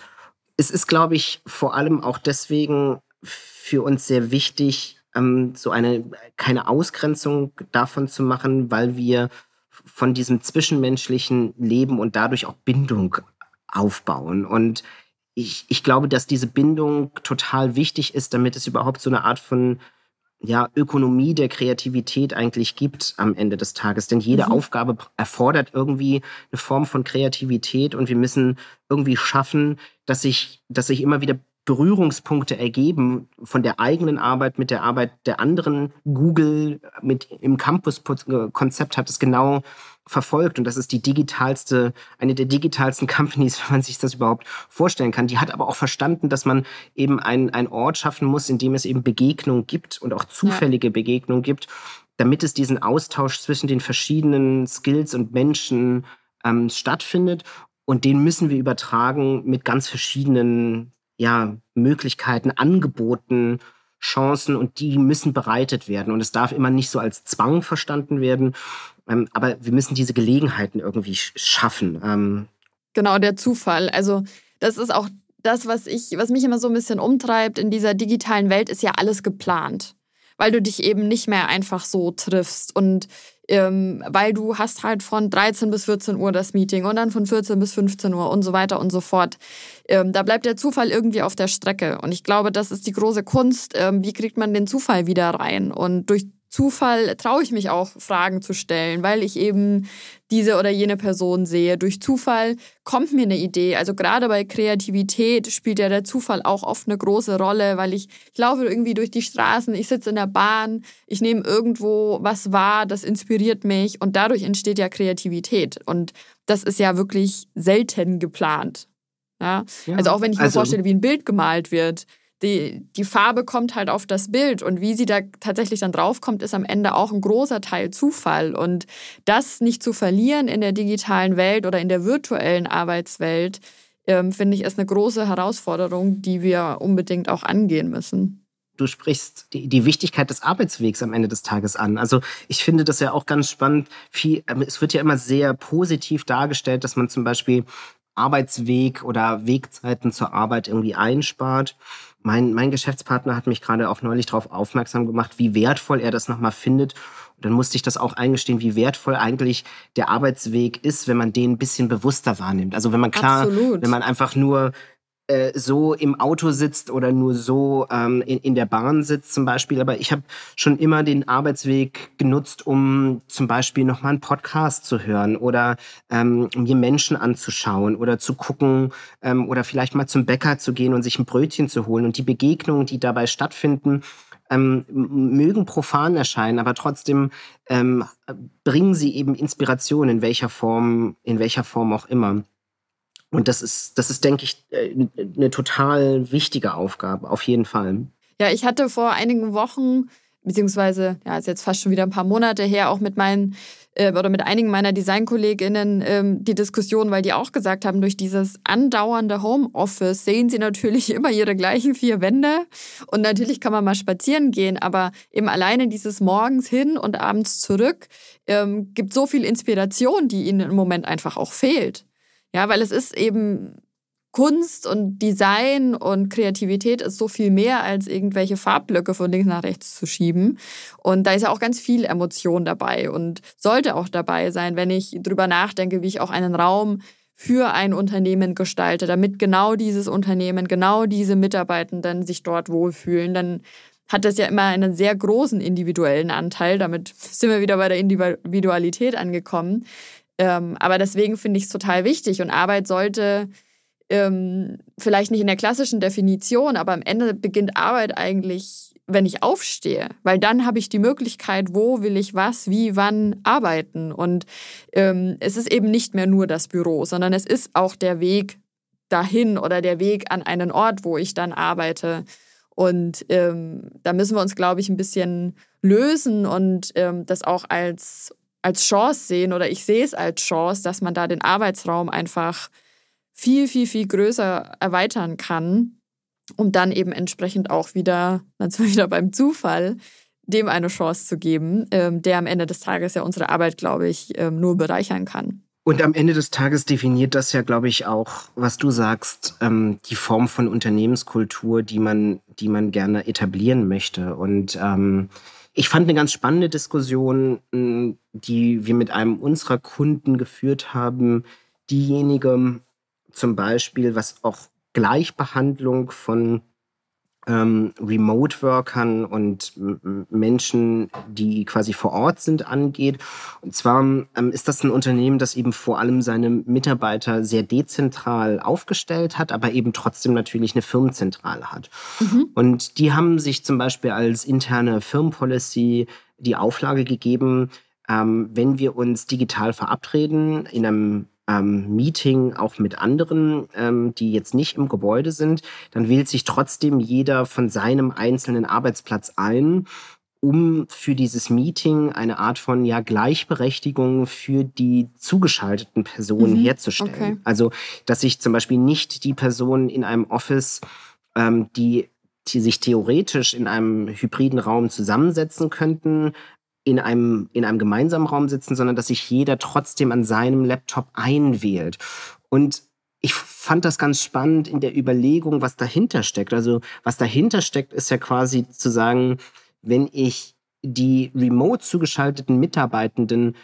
Es ist, glaube ich, vor allem auch deswegen für uns sehr wichtig, ähm, so eine keine Ausgrenzung davon zu machen, weil wir von diesem zwischenmenschlichen Leben und dadurch auch Bindung aufbauen. Und ich, ich glaube, dass diese Bindung total wichtig ist, damit es überhaupt so eine Art von ja, Ökonomie der Kreativität eigentlich gibt am Ende des Tages. Denn jede mhm. Aufgabe erfordert irgendwie eine Form von Kreativität und wir müssen irgendwie schaffen, dass sich, dass sich immer wieder Berührungspunkte ergeben von der eigenen Arbeit mit der Arbeit der anderen. Google mit im Campus-Konzept hat es genau verfolgt und das ist die digitalste, eine der digitalsten Companies, wenn man sich das überhaupt vorstellen kann. Die hat aber auch verstanden, dass man eben einen, einen Ort schaffen muss, in dem es eben Begegnungen gibt und auch zufällige ja. Begegnungen gibt, damit es diesen Austausch zwischen den verschiedenen Skills und Menschen ähm, stattfindet. Und den müssen wir übertragen mit ganz verschiedenen ja, Möglichkeiten, Angeboten, Chancen und die müssen bereitet werden. Und es darf immer nicht so als Zwang verstanden werden, ähm, aber wir müssen diese Gelegenheiten irgendwie schaffen. Ähm. Genau, der Zufall. Also das ist auch das, was ich, was mich immer so ein bisschen umtreibt in dieser digitalen Welt, ist ja alles geplant. Weil du dich eben nicht mehr einfach so triffst und ähm, weil du hast halt von 13 bis 14 Uhr das Meeting und dann von 14 bis 15 Uhr und so weiter und so fort. Ähm, da bleibt der Zufall irgendwie auf der Strecke. Und ich glaube, das ist die große Kunst. Ähm, wie kriegt man den Zufall wieder rein? Und durch Zufall traue ich mich auch, Fragen zu stellen, weil ich eben diese oder jene Person sehe. Durch Zufall kommt mir eine Idee. Also gerade bei Kreativität spielt ja der Zufall auch oft eine große Rolle, weil ich, ich laufe irgendwie durch die Straßen, ich sitze in der Bahn, ich nehme irgendwo was wahr, das inspiriert mich und dadurch entsteht ja Kreativität. Und das ist ja wirklich selten geplant. Ja? ja also auch wenn ich mir also, vorstelle, wie ein Bild gemalt wird die, die Farbe kommt halt auf das Bild und wie sie da tatsächlich dann draufkommt, ist am Ende auch ein großer Teil Zufall. Und das nicht zu verlieren in der digitalen Welt oder in der virtuellen Arbeitswelt, ähm, finde ich, ist eine große Herausforderung, die wir unbedingt auch angehen müssen du sprichst die, die, Wichtigkeit des Arbeitswegs am Ende des Tages an. Also ich finde das ja auch ganz spannend. Viel, ähm, es wird ja immer sehr positiv dargestellt, dass man zum Beispiel Arbeitsweg oder Wegzeiten zur Arbeit irgendwie einspart. Mein, mein Geschäftspartner hat mich gerade auch neulich darauf aufmerksam gemacht, wie wertvoll er das nochmal findet. Und dann musste ich das auch eingestehen, wie wertvoll eigentlich der Arbeitsweg ist, wenn man den ein bisschen bewusster wahrnimmt. Also wenn man klar, Absolut. wenn man einfach nur äh, so im Auto sitzt oder nur so ähm, in, in der Bahn sitzt zum Beispiel. Aber ich habe schon immer den Arbeitsweg genutzt, um zum Beispiel nochmal einen Podcast zu hören oder ähm, mir Menschen anzuschauen oder zu gucken ähm, oder vielleicht mal zum Bäcker zu gehen und sich ein Brötchen zu holen. Und die Begegnungen, die dabei stattfinden, ähm, mögen profan erscheinen, aber trotzdem ähm, bringen sie eben Inspiration in welcher Form, in welcher Form auch immer. Und das ist, das ist, denke ich, eine äh, total wichtige Aufgabe, auf jeden Fall. Ja, ich hatte vor einigen Wochen, beziehungsweise, ja, ist jetzt fast schon wieder ein paar Monate her, auch mit meinen äh, oder mit einigen meiner Designkolleginnen ähm, die Diskussion, weil die auch gesagt haben, durch dieses andauernde Homeoffice sehen sie natürlich immer ihre gleichen vier Wände. Und natürlich kann man mal spazieren gehen, aber eben alleine dieses morgens hin und abends zurück ähm, gibt so viel Inspiration, die ihnen im Moment einfach auch fehlt. Ja, weil es ist eben Kunst und Design und Kreativität ist so viel mehr als irgendwelche Farbblöcke von links nach rechts zu schieben. Und da ist ja auch ganz viel Emotion dabei und sollte auch dabei sein, wenn ich drüber nachdenke, wie ich auch einen Raum für ein Unternehmen gestalte, damit genau dieses Unternehmen, genau diese Mitarbeitenden sich dort wohlfühlen, dann hat das ja immer einen sehr großen individuellen Anteil. Damit sind wir wieder bei der Individualität angekommen. Ähm, aber deswegen finde ich es total wichtig und Arbeit sollte ähm, vielleicht nicht in der klassischen Definition, aber am Ende beginnt Arbeit eigentlich, wenn ich aufstehe, weil dann habe ich die Möglichkeit, wo will ich was, wie, wann arbeiten. Und ähm, es ist eben nicht mehr nur das Büro, sondern es ist auch der Weg dahin oder der Weg an einen Ort, wo ich dann arbeite. Und ähm, da müssen wir uns, glaube ich, ein bisschen lösen und ähm, das auch als als Chance sehen oder ich sehe es als Chance, dass man da den Arbeitsraum einfach viel, viel, viel größer erweitern kann, um dann eben entsprechend auch wieder, dann sind wieder beim Zufall, dem eine Chance zu geben, ähm, der am Ende des Tages ja unsere Arbeit, glaube ich, ähm, nur bereichern kann. Und am Ende des Tages definiert das ja, glaube ich, auch, was du sagst, ähm, die Form von Unternehmenskultur, die man, die man gerne etablieren möchte. Und ähm, ich fand eine ganz spannende Diskussion, hm, die wir mit einem unserer Kunden geführt haben. Diejenige zum Beispiel, was auch Gleichbehandlung von ähm, Remote-Workern und Menschen, die quasi vor Ort sind, angeht. Und zwar ähm, ist das ein Unternehmen, das eben vor allem seine Mitarbeiter sehr dezentral aufgestellt hat, aber eben trotzdem natürlich eine Firmenzentrale hat. Mhm. Und die haben sich zum Beispiel als interne Firmenpolicy die Auflage gegeben, ähm, wenn wir uns digital verabreden in einem ähm, Meeting auch mit anderen, ähm, die jetzt nicht im Gebäude sind, dann wählt sich trotzdem jeder von seinem einzelnen Arbeitsplatz ein, um für dieses Meeting eine Art von ja, Gleichberechtigung für die zugeschalteten Personen mhm, herzustellen. Okay. Also, dass sich zum Beispiel nicht die Personen in einem Office, ähm, die die sich theoretisch in einem hybriden Raum zusammensetzen könnten, in einem, in einem gemeinsamen Raum sitzen, sondern dass sich jeder trotzdem an seinem Laptop einwählt. Und ich fand das ganz spannend in der Überlegung, was dahinter steckt. Also was dahinter steckt, ist ja quasi zu sagen, wenn ich die remote zugeschalteten Mitarbeitenden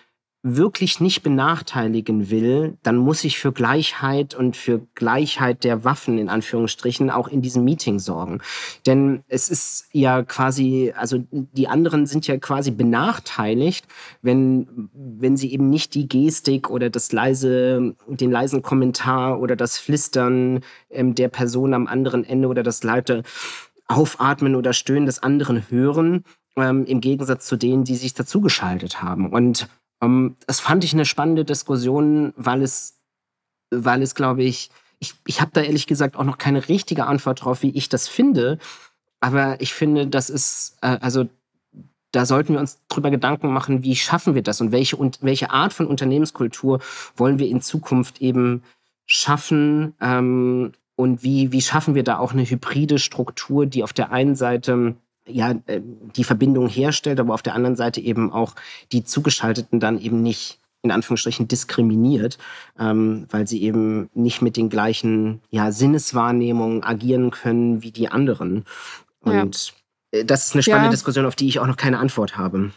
wirklich nicht benachteiligen will, dann muss ich für Gleichheit und für Gleichheit der Waffen in Anführungsstrichen auch in diesem Meeting sorgen. Denn es ist ja quasi, also die anderen sind ja quasi benachteiligt, wenn, wenn sie eben nicht die Gestik oder das leise, den leisen Kommentar oder das Flistern ähm, der Person am anderen Ende oder das laute Aufatmen oder Stöhnen des anderen hören, ähm, im Gegensatz zu denen, die sich dazugeschaltet haben. Und ähm, das fand ich eine spannende Diskussion, weil es, weil es, glaube ich, ich, ich habe da ehrlich gesagt auch noch keine richtige Antwort drauf, wie ich das finde. Aber ich finde, das ist, äh, also da sollten wir uns drüber Gedanken machen, wie schaffen wir das und welche, und welche Art von Unternehmenskultur wollen wir in Zukunft eben schaffen ähm, und wie, wie schaffen wir da auch eine hybride Struktur, die auf der einen Seite ja, äh, die Verbindung herstellt, aber auf der anderen Seite eben auch die Zugeschalteten dann eben nicht in Anführungsstrichen diskriminiert, ähm, weil sie eben nicht mit den gleichen ja, Sinneswahrnehmungen agieren können wie die anderen. Und ja. Äh, das ist eine spannende ja. Diskussion, auf die ich auch noch keine Antwort habe.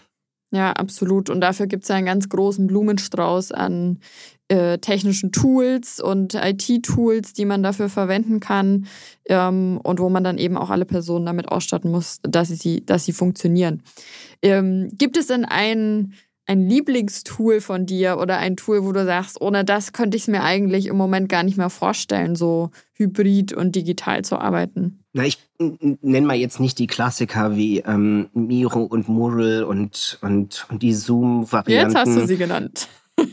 Ja, absolut. Und dafür gibt es ja einen ganz großen Blumenstrauß an äh, technischen Tools und IT-Tools, die man dafür verwenden kann ähm, und wo man dann eben auch alle Personen damit ausstatten muss, dass sie, dass sie funktionieren. Ähm, gibt es denn ein, ein Lieblingstool von dir oder ein Tool, wo du sagst, ohne das könnte ich es mir eigentlich im Moment gar nicht mehr vorstellen, so hybrid und digital zu arbeiten? Na, ich nenne mal jetzt nicht die Klassiker wie ähm, Miro und Mural und, und, und die Zoom-Varianten. Jetzt hast du sie genannt.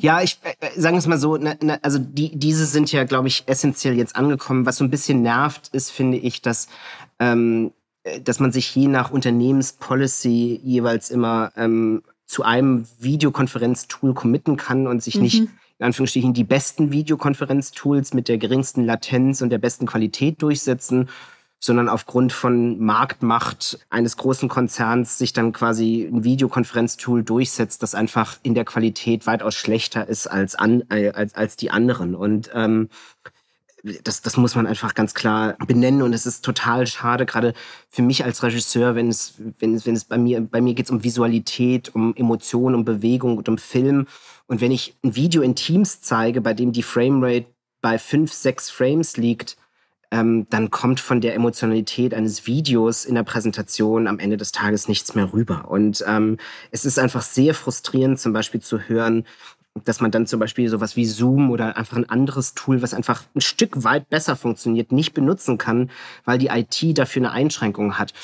ja, ich äh, äh sagen es mal so, na, na, also die, diese sind ja, glaube ich, essentiell jetzt angekommen. Was so ein bisschen nervt, ist, finde ich, dass, ähm, äh, dass man sich je nach Unternehmenspolicy jeweils immer ähm, zu einem Videokonferenztool committen kann und sich mhm. nicht in Anführungsstrichen die besten Videokonferenztools mit der geringsten Latenz und der besten Qualität durchsetzen, sondern aufgrund von Marktmacht eines großen Konzerns sich dann quasi ein Videokonferenztool durchsetzt, das einfach in der Qualität weitaus schlechter ist als, an, äh, als, als die anderen. Und ähm, das, das muss man einfach ganz klar benennen und es ist total schade, gerade für mich als Regisseur, wenn es, wenn es, wenn es bei mir, bei mir geht es um Visualität, um Emotion, um Bewegung und um Film. Und wenn ich ein Video in Teams zeige, bei dem die Framerate bei fünf, sechs Frames liegt, ähm, dann kommt von der Emotionalität eines Videos in der Präsentation am Ende des Tages nichts mehr rüber. Und ähm, es ist einfach sehr frustrierend, zum Beispiel zu hören, dass man dann zum Beispiel sowas wie Zoom oder einfach ein anderes Tool, was einfach ein Stück weit besser funktioniert, nicht benutzen kann, weil die IT dafür eine Einschränkung hat.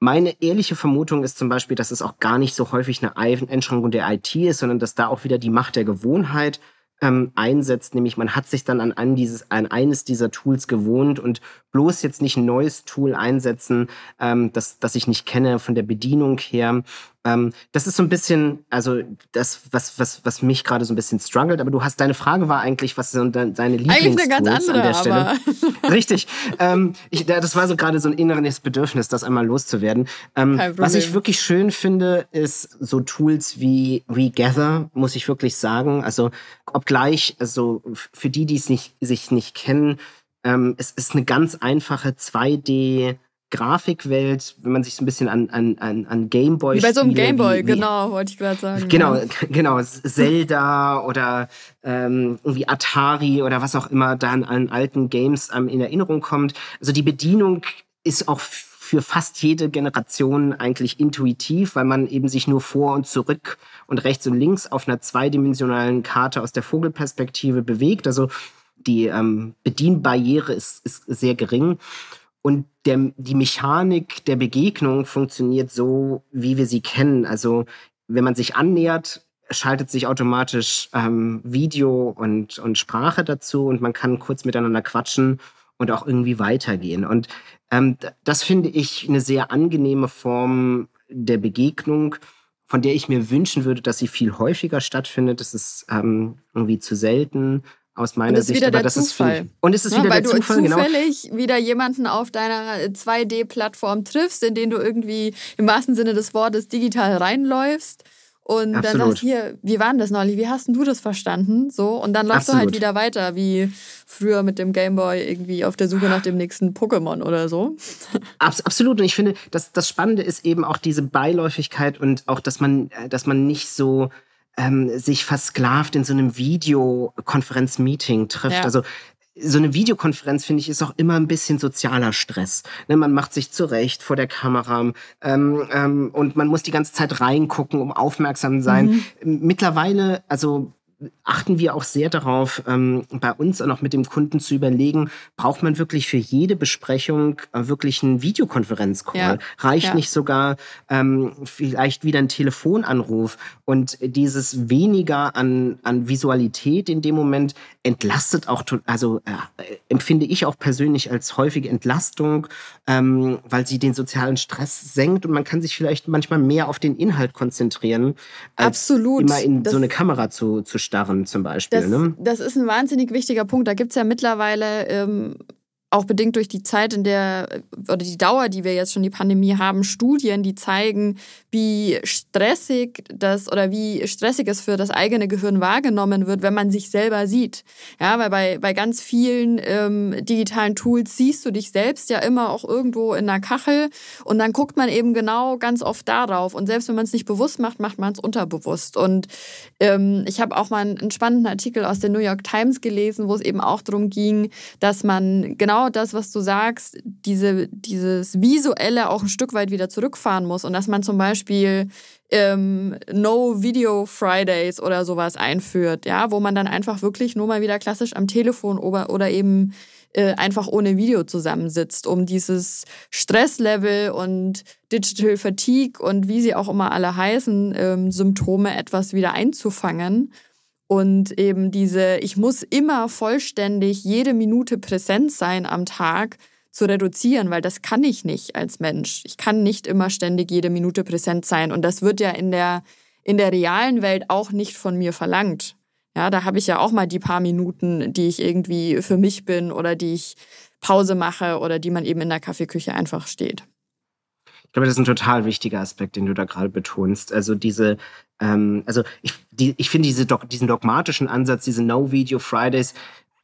Meine ehrliche Vermutung ist zum Beispiel, dass es auch gar nicht so häufig eine Einschränkung der IT ist, sondern dass da auch wieder die Macht der Gewohnheit ähm, einsetzt, nämlich man hat sich dann an, an, dieses, an eines dieser Tools gewohnt und bloß jetzt nicht ein neues Tool einsetzen, ähm, das, das ich nicht kenne von der Bedienung her ähm, das ist so ein bisschen, also das, was, was, was mich gerade so ein bisschen struggelt. Aber du hast, deine Frage war eigentlich, was sind deine Lieblingstools eigentlich eine ganz andere, an der Stelle? Richtig. Ähm, ich, das war so gerade so ein inneres Bedürfnis, das einmal loszuwerden. Ähm, was ich wirklich schön finde, ist so Tools wie Regather, muss ich wirklich sagen. Also obgleich, also für die, die es nicht, sich nicht kennen, ähm, es ist eine ganz einfache 2D- Grafikwelt, wenn man sich so ein bisschen an, an, an, an Gameboy. Wie bei so einem Gameboy, genau, wollte ich gerade sagen. Genau, ja. genau, Zelda oder ähm, irgendwie Atari oder was auch immer da an, an alten Games ähm, in Erinnerung kommt. Also die Bedienung ist auch für fast jede Generation eigentlich intuitiv, weil man eben sich nur vor und zurück und rechts und links auf einer zweidimensionalen Karte aus der Vogelperspektive bewegt. Also die ähm, Bedienbarriere ist, ist sehr gering. Und der, die Mechanik der Begegnung funktioniert so, wie wir sie kennen. Also wenn man sich annähert, schaltet sich automatisch ähm, Video und, und Sprache dazu und man kann kurz miteinander quatschen und auch irgendwie weitergehen. Und ähm, das finde ich eine sehr angenehme Form der Begegnung, von der ich mir wünschen würde, dass sie viel häufiger stattfindet. Das ist ähm, irgendwie zu selten aus meiner und das Sicht. Wieder der Zufall. und es ist ja, wieder weil der Zufall, du genau. zufällig genau. wieder jemanden auf deiner 2D-Plattform triffst, in den du irgendwie im wahrsten Sinne des Wortes digital reinläufst. Und Absolut. dann sagst du hier, wie war denn das neulich? Wie hast denn du das verstanden? So, und dann läufst Absolut. du halt wieder weiter, wie früher mit dem Gameboy irgendwie auf der Suche nach dem nächsten Pokémon oder so. Absolut. Und ich finde, das, das Spannende ist eben auch diese Beiläufigkeit und auch, dass man, äh, dass man nicht so ähm, sich versklavt in so einem Videokonferenz-Meeting trifft. Ja. Also so eine Videokonferenz, finde ich, ist auch immer ein bisschen sozialer Stress. Ne, man macht sich zurecht vor der Kamera ähm, ähm, und man muss die ganze Zeit reingucken, um aufmerksam zu sein. Mhm. Mittlerweile, also achten wir auch sehr darauf, ähm, bei uns und auch mit dem Kunden zu überlegen, braucht man wirklich für jede Besprechung äh, wirklich einen Videokonferenzcall? Ja. Reicht ja. nicht sogar ähm, vielleicht wieder ein Telefonanruf? Und dieses weniger an, an Visualität in dem Moment entlastet auch, also äh, empfinde ich auch persönlich als häufige Entlastung, ähm, weil sie den sozialen Stress senkt und man kann sich vielleicht manchmal mehr auf den Inhalt konzentrieren, als Absolut. immer in das so eine Kamera zu, zu starren zum Beispiel. Das, ne? das ist ein wahnsinnig wichtiger Punkt. Da gibt es ja mittlerweile ähm, auch bedingt durch die Zeit, in der oder die Dauer, die wir jetzt schon die Pandemie haben, Studien, die zeigen, wie stressig das oder wie stressig es für das eigene Gehirn wahrgenommen wird, wenn man sich selber sieht. Ja, weil bei, bei ganz vielen ähm, digitalen Tools siehst du dich selbst ja immer auch irgendwo in einer Kachel und dann guckt man eben genau ganz oft darauf. Und selbst wenn man es nicht bewusst macht, macht man es unterbewusst. Und ähm, ich habe auch mal einen spannenden Artikel aus der New York Times gelesen, wo es eben auch darum ging, dass man genau das, was du sagst, diese, dieses Visuelle auch ein Stück weit wieder zurückfahren muss und dass man zum Beispiel ähm, No Video Fridays oder sowas einführt, ja, wo man dann einfach wirklich nur mal wieder klassisch am Telefon oder, oder eben äh, einfach ohne Video zusammensitzt, um dieses Stresslevel und Digital Fatigue und wie sie auch immer alle heißen, ähm, Symptome etwas wieder einzufangen. Und eben diese, ich muss immer vollständig jede Minute präsent sein am Tag, zu reduzieren, weil das kann ich nicht als Mensch. Ich kann nicht immer ständig jede Minute präsent sein. Und das wird ja in der, in der realen Welt auch nicht von mir verlangt. Ja, da habe ich ja auch mal die paar Minuten, die ich irgendwie für mich bin oder die ich Pause mache oder die man eben in der Kaffeeküche einfach steht. Ich glaube, das ist ein total wichtiger Aspekt, den du da gerade betonst. Also diese, also ich, die, ich finde diese, diesen dogmatischen Ansatz, diese No-Video Fridays,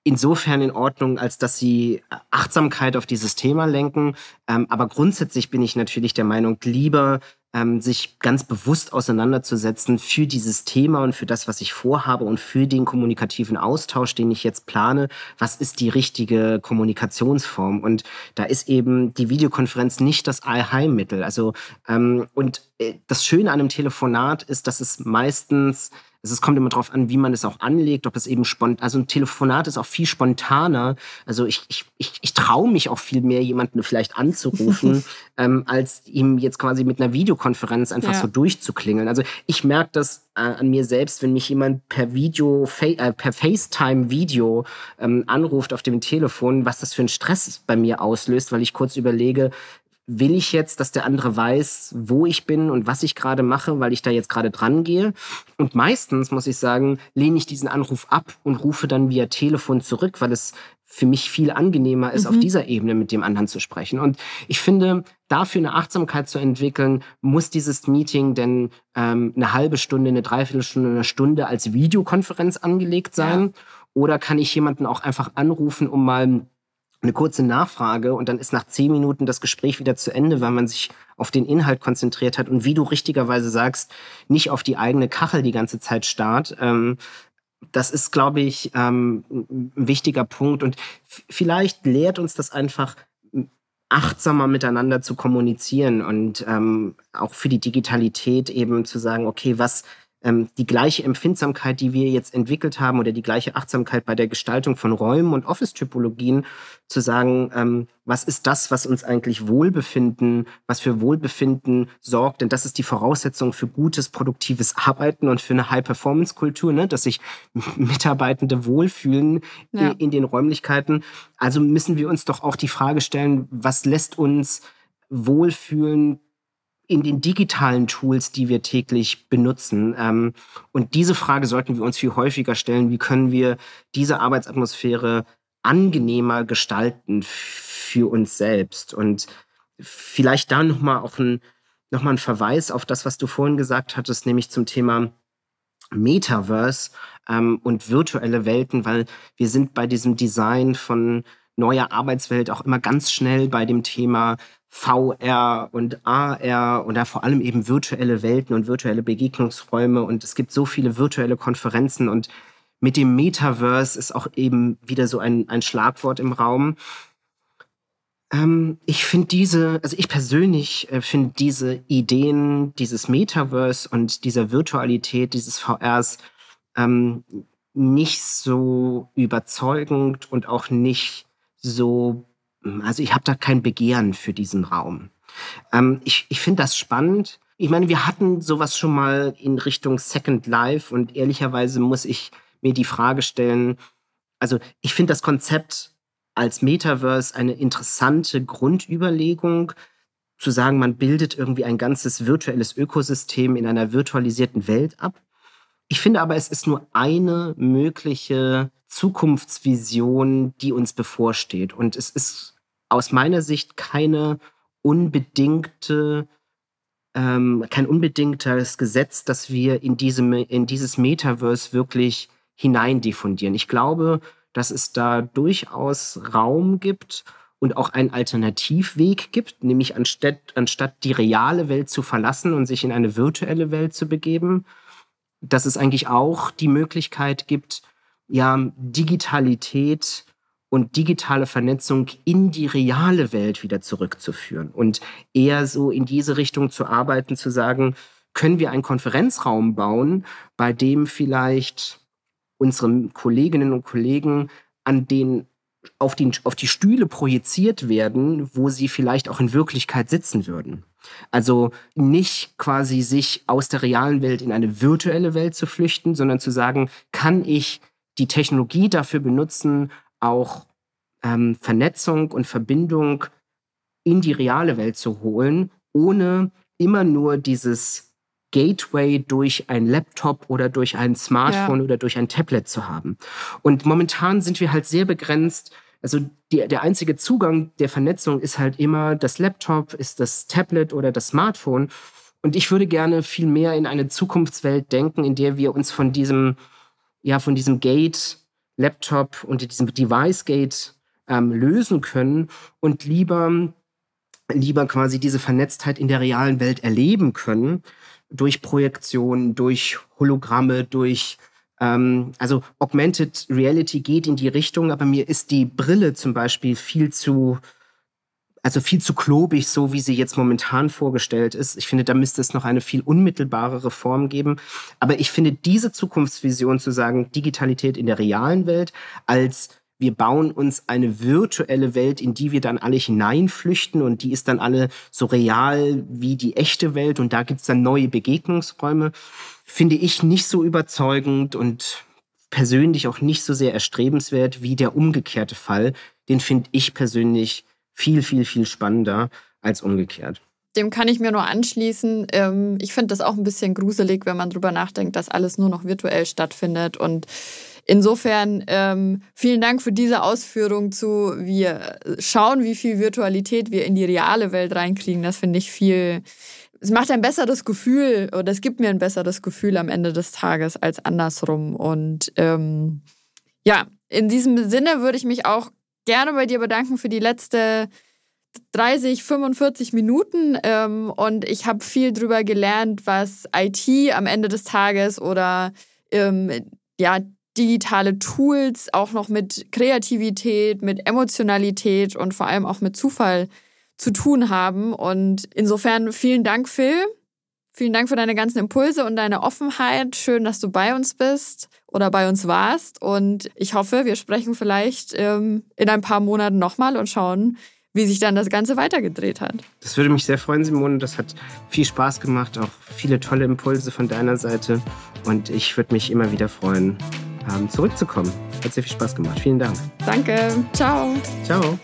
insofern in Ordnung, als dass sie Achtsamkeit auf dieses Thema lenken. Ähm, aber grundsätzlich bin ich natürlich der Meinung, lieber ähm, sich ganz bewusst auseinanderzusetzen für dieses Thema und für das, was ich vorhabe und für den kommunikativen Austausch, den ich jetzt plane. Was ist die richtige Kommunikationsform? Und da ist eben die Videokonferenz nicht das Allheilmittel. Also ähm, und äh, das Schöne an einem Telefonat ist, dass es meistens also es kommt immer darauf an, wie man es auch anlegt, ob es eben spontan, also ein Telefonat ist auch viel spontaner. Also ich, ich, ich, ich traue mich auch viel mehr, jemanden vielleicht anzurufen, ähm, als ihm jetzt quasi mit einer Videokonferenz einfach ja. so durchzuklingeln. Also ich merke das äh, an mir selbst, wenn mich jemand per Video, fa äh, per FaceTime-Video ähm, anruft auf dem Telefon, was das für einen Stress bei mir auslöst, weil ich kurz überlege, will ich jetzt, dass der andere weiß, wo ich bin und was ich gerade mache, weil ich da jetzt gerade dran gehe. Und meistens, muss ich sagen, lehne ich diesen Anruf ab und rufe dann via Telefon zurück, weil es für mich viel angenehmer ist, mhm. auf dieser Ebene mit dem anderen zu sprechen. Und ich finde, dafür eine Achtsamkeit zu entwickeln, muss dieses Meeting denn ähm, eine halbe Stunde, eine Dreiviertelstunde, eine Stunde als Videokonferenz angelegt sein? Ja. Oder kann ich jemanden auch einfach anrufen, um mal eine kurze Nachfrage und dann ist nach zehn Minuten das Gespräch wieder zu Ende, weil man sich auf den Inhalt konzentriert hat und wie du richtigerweise sagst, nicht auf die eigene Kachel die ganze Zeit starrt. Ähm, das ist, glaube ich, ähm, ein wichtiger Punkt und vielleicht lehrt uns das einfach achtsamer miteinander zu kommunizieren und ähm, auch für die Digitalität eben zu sagen, okay, was ähm, die gleiche Empfindsamkeit, die wir jetzt entwickelt haben oder die gleiche Achtsamkeit bei der Gestaltung von Räumen und Office-Typologien zu sagen, ähm, was ist das, was uns eigentlich Wohlbefinden, was für Wohlbefinden sorgt, denn das ist die Voraussetzung für gutes, produktives Arbeiten und für eine High-Performance-Kultur, ne? dass sich Mitarbeitende wohlfühlen ja. in, in den Räumlichkeiten. Also müssen wir uns doch auch die Frage stellen, was lässt uns wohlfühlen, in den digitalen Tools, die wir täglich benutzen. Ähm, und diese Frage sollten wir uns viel häufiger stellen. Wie können wir diese Arbeitsatmosphäre angenehmer gestalten für uns selbst? Und vielleicht da nochmal auch ein, noch mal ein Verweis auf das, was du vorhin gesagt hattest, nämlich zum Thema Metaverse ähm, und virtuelle Welten, weil wir sind bei diesem Design von neuer Arbeitswelt auch immer ganz schnell bei dem Thema VR und AR oder vor allem eben virtuelle Welten und virtuelle Begegnungsräume. Und es gibt so viele virtuelle Konferenzen und mit dem Metaverse ist auch eben wieder so ein, ein Schlagwort im Raum. Ähm, ich finde diese, also ich persönlich äh, finde diese Ideen dieses Metaverse und dieser Virtualität, dieses VRs ähm, nicht so überzeugend und auch nicht so also ich habe da kein Begehren für diesen Raum. Ähm, ich ich finde das spannend. Ich meine, wir hatten sowas schon mal in Richtung Second Life und ehrlicherweise muss ich mir die Frage stellen, also ich finde das Konzept als Metaverse eine interessante Grundüberlegung, zu sagen, man bildet irgendwie ein ganzes virtuelles Ökosystem in einer virtualisierten Welt ab. Ich finde aber, es ist nur eine mögliche Zukunftsvision, die uns bevorsteht. Und es ist aus meiner Sicht keine unbedingte, ähm, kein unbedingtes Gesetz, dass wir in, diesem, in dieses Metaverse wirklich hineindiffundieren. Ich glaube, dass es da durchaus Raum gibt und auch einen Alternativweg gibt, nämlich anstatt, anstatt die reale Welt zu verlassen und sich in eine virtuelle Welt zu begeben, dass es eigentlich auch die Möglichkeit gibt, ja, Digitalität und digitale Vernetzung in die reale Welt wieder zurückzuführen und eher so in diese Richtung zu arbeiten, zu sagen, können wir einen Konferenzraum bauen, bei dem vielleicht unsere Kolleginnen und Kollegen an den auf, den, auf die Stühle projiziert werden, wo sie vielleicht auch in Wirklichkeit sitzen würden. Also nicht quasi sich aus der realen Welt in eine virtuelle Welt zu flüchten, sondern zu sagen, kann ich die Technologie dafür benutzen, auch ähm, Vernetzung und Verbindung in die reale Welt zu holen, ohne immer nur dieses Gateway durch ein Laptop oder durch ein Smartphone ja. oder durch ein Tablet zu haben. Und momentan sind wir halt sehr begrenzt. Also die, der einzige Zugang der Vernetzung ist halt immer das Laptop, ist das Tablet oder das Smartphone. Und ich würde gerne viel mehr in eine Zukunftswelt denken, in der wir uns von diesem, ja, von diesem Gate, Laptop und diesem Device Gate ähm, lösen können und lieber, lieber quasi diese Vernetztheit in der realen Welt erleben können durch Projektionen, durch Hologramme, durch ähm, also Augmented Reality geht in die Richtung, aber mir ist die Brille zum Beispiel viel zu also viel zu klobig, so wie sie jetzt momentan vorgestellt ist. Ich finde, da müsste es noch eine viel unmittelbarere Form geben. Aber ich finde diese Zukunftsvision zu sagen, Digitalität in der realen Welt als wir bauen uns eine virtuelle Welt, in die wir dann alle hineinflüchten und die ist dann alle so real wie die echte Welt und da gibt's dann neue Begegnungsräume, finde ich nicht so überzeugend und persönlich auch nicht so sehr erstrebenswert wie der umgekehrte Fall. Den finde ich persönlich viel, viel, viel spannender als umgekehrt. Dem kann ich mir nur anschließen. Ähm, ich finde das auch ein bisschen gruselig, wenn man drüber nachdenkt, dass alles nur noch virtuell stattfindet und Insofern ähm, vielen Dank für diese Ausführung zu, wir schauen, wie viel Virtualität wir in die reale Welt reinkriegen. Das finde ich viel, es macht ein besseres Gefühl oder es gibt mir ein besseres Gefühl am Ende des Tages als andersrum. Und ähm, ja, in diesem Sinne würde ich mich auch gerne bei dir bedanken für die letzte 30, 45 Minuten ähm, und ich habe viel drüber gelernt, was IT am Ende des Tages oder ähm, ja, digitale Tools auch noch mit Kreativität, mit Emotionalität und vor allem auch mit Zufall zu tun haben. Und insofern vielen Dank, Phil. Vielen Dank für deine ganzen Impulse und deine Offenheit. Schön, dass du bei uns bist oder bei uns warst. Und ich hoffe, wir sprechen vielleicht ähm, in ein paar Monaten nochmal und schauen, wie sich dann das Ganze weitergedreht hat. Das würde mich sehr freuen, Simone. Das hat viel Spaß gemacht, auch viele tolle Impulse von deiner Seite. Und ich würde mich immer wieder freuen, ähm, zurückzukommen. Hat sehr viel Spaß gemacht. Vielen Dank. Danke. Ciao. Ciao.